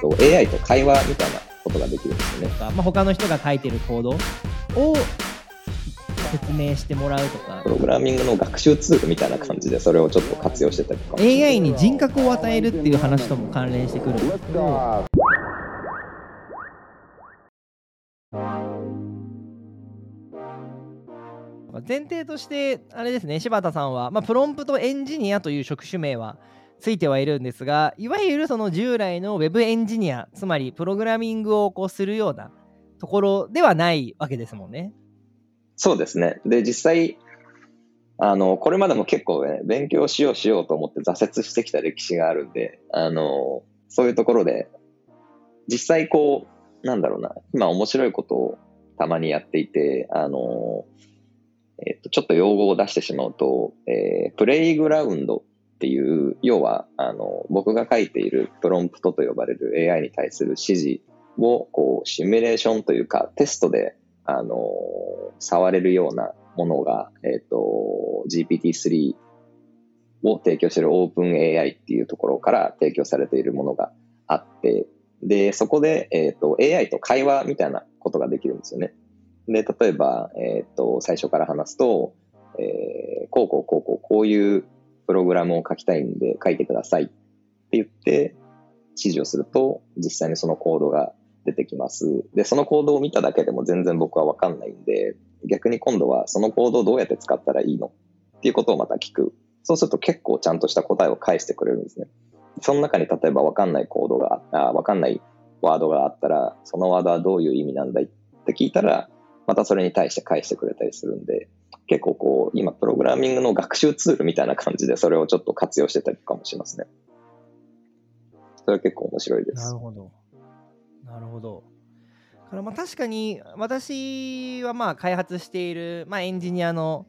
と、AI と会話みたいなことができるんですよね。まあ、他の人が書いてるコードを説明してもらうとか。プログラミングの学習ツールみたいな感じでそれをちょっと活用してたりとか。AI に人格を与えるっていう話とも関連してくる。ん。ですけど前提としてあれですね柴田さんは、まあ、プロンプトエンジニアという職種名はついてはいるんですがいわゆるその従来の Web エンジニアつまりプログラミングをこうするようなところではないわけですもんね。そうですね。で、実際、あの、これまでも結構ね、勉強しようしようと思って挫折してきた歴史があるんで、あの、そういうところで、実際こう、なんだろうな、今面白いことをたまにやっていて、あの、えっと、ちょっと用語を出してしまうと、えー、プレイグラウンドっていう、要は、あの、僕が書いているプロンプトと呼ばれる AI に対する指示を、こう、シミュレーションというか、テストであの、触れるようなものが、えっ、ー、と、GPT-3 を提供している OpenAI っていうところから提供されているものがあって、で、そこで、えっ、ー、と、AI と会話みたいなことができるんですよね。で、例えば、えっ、ー、と、最初から話すと、えー、こうこうこうこう、こういうプログラムを書きたいんで書いてくださいって言って指示をすると、実際にそのコードが出てきます。で、そのコードを見ただけでも全然僕はわかんないんで、逆に今度はそのコードをどうやって使ったらいいのっていうことをまた聞く。そうすると結構ちゃんとした答えを返してくれるんですね。その中に例えばわかんないコードが、あわかんないワードがあったら、そのワードはどういう意味なんだいって聞いたら、またそれに対して返してくれたりするんで、結構こう、今プログラミングの学習ツールみたいな感じでそれをちょっと活用してたりかもしれますね。それは結構面白いです。なるほど。なるほど。からまあ確かに私はまあ開発している、まあ、エンジニアの、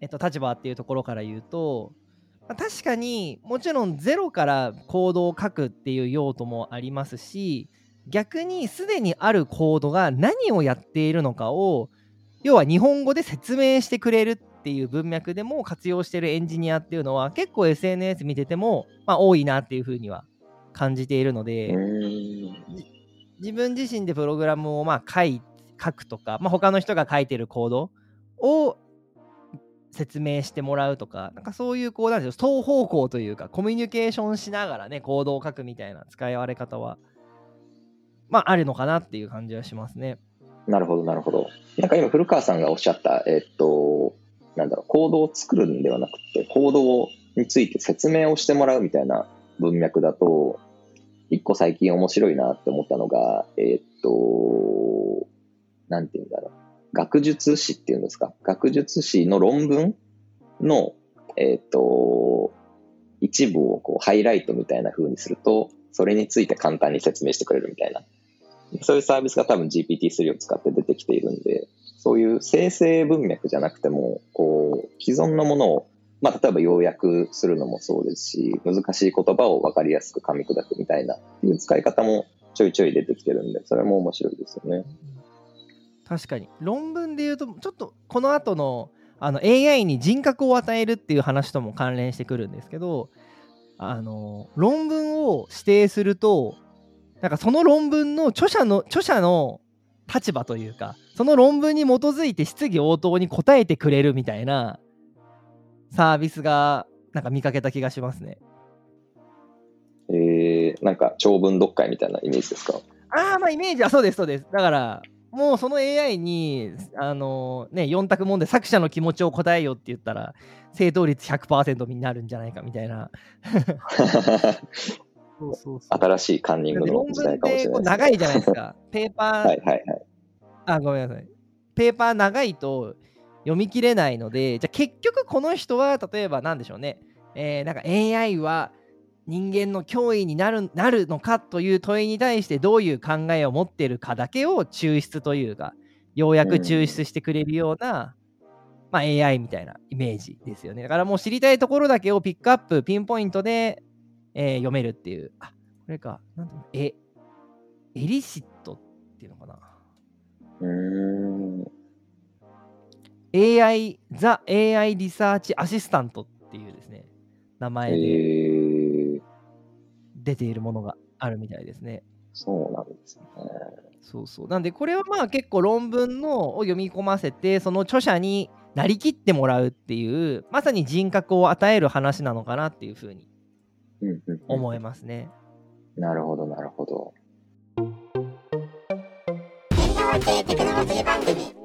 えっと、立場っていうところから言うと、まあ、確かにもちろんゼロからコードを書くっていう用途もありますし逆にすでにあるコードが何をやっているのかを要は日本語で説明してくれるっていう文脈でも活用してるエンジニアっていうのは結構 SNS 見てても、まあ、多いなっていうふうには感じているので自分自身でプログラムをまあ書い書くとか、まあ、他の人が書いてるコードを説明してもらうとか、なんかそういうこうなんですよ、双方向というか、コミュニケーションしながらね、コードを書くみたいな使い割れ方は、まあ、あるのかなっていう感じはしますね。なるほど、なるほど。なんか今、古川さんがおっしゃった、えっと、なんだろう、コードを作るんではなくて、コードについて説明をしてもらうみたいな文脈だと、一個最近面白いなって思ったのが、えー、っと、なんて言うんだろう。学術誌っていうんですか？学術誌の論文の、えー、っと、一部をこうハイライトみたいな風にすると、それについて簡単に説明してくれるみたいな。そういうサービスが多分 GPT-3 を使って出てきているんで、そういう生成文脈じゃなくても、こう、既存のものをまあ、例えば要約するのもそうですし、難しい言葉を分かりやすく噛み砕くみたいないう使い方もちょいちょい出てきてるんで、それも面白いですよね。確かに。論文で言うと、ちょっとこの後のあの AI に人格を与えるっていう話とも関連してくるんですけど、あの論文を指定すると、なんかその論文の著者の著者の立場というか、その論文に基づいて質疑応答に答えてくれるみたいなサービスがなんか見かけた気がしますね。えー、なんか長文読解みたいなイメージですか？ああ、まあイメージはそうです、そうです。だから、もうその AI に、あのね、4択問題、作者の気持ちを答えよって言ったら、正答率100%になるんじゃないかみたいな。そうそうそう新しいカンニングの時代かもしれない、ね、長いじゃないですか。ペーパー、はいはいはい。あ、ごめんなさい。ペーパー長いと、読み切れないのでじゃあ結局この人は例えば何でしょうね、えー、なんか AI は人間の脅威になるなるのかという問いに対してどういう考えを持ってるかだけを抽出というかようやく抽出してくれるような、まあ、AI みたいなイメージですよねだからもう知りたいところだけをピックアップピンポイントで、えー、読めるっていう。あ、これか。なんえ、エリシットっていうのかな？AI、ザ・ AI リサーチアシスタントっていうですね、名前で出ているものがあるみたいですね。そうなんですね。そうそう。なんで、これはまあ結構論文のを読み込ませて、その著者になりきってもらうっていう、まさに人格を与える話なのかなっていうふうに思えますね。なるほどなるほど。テクノロジー番組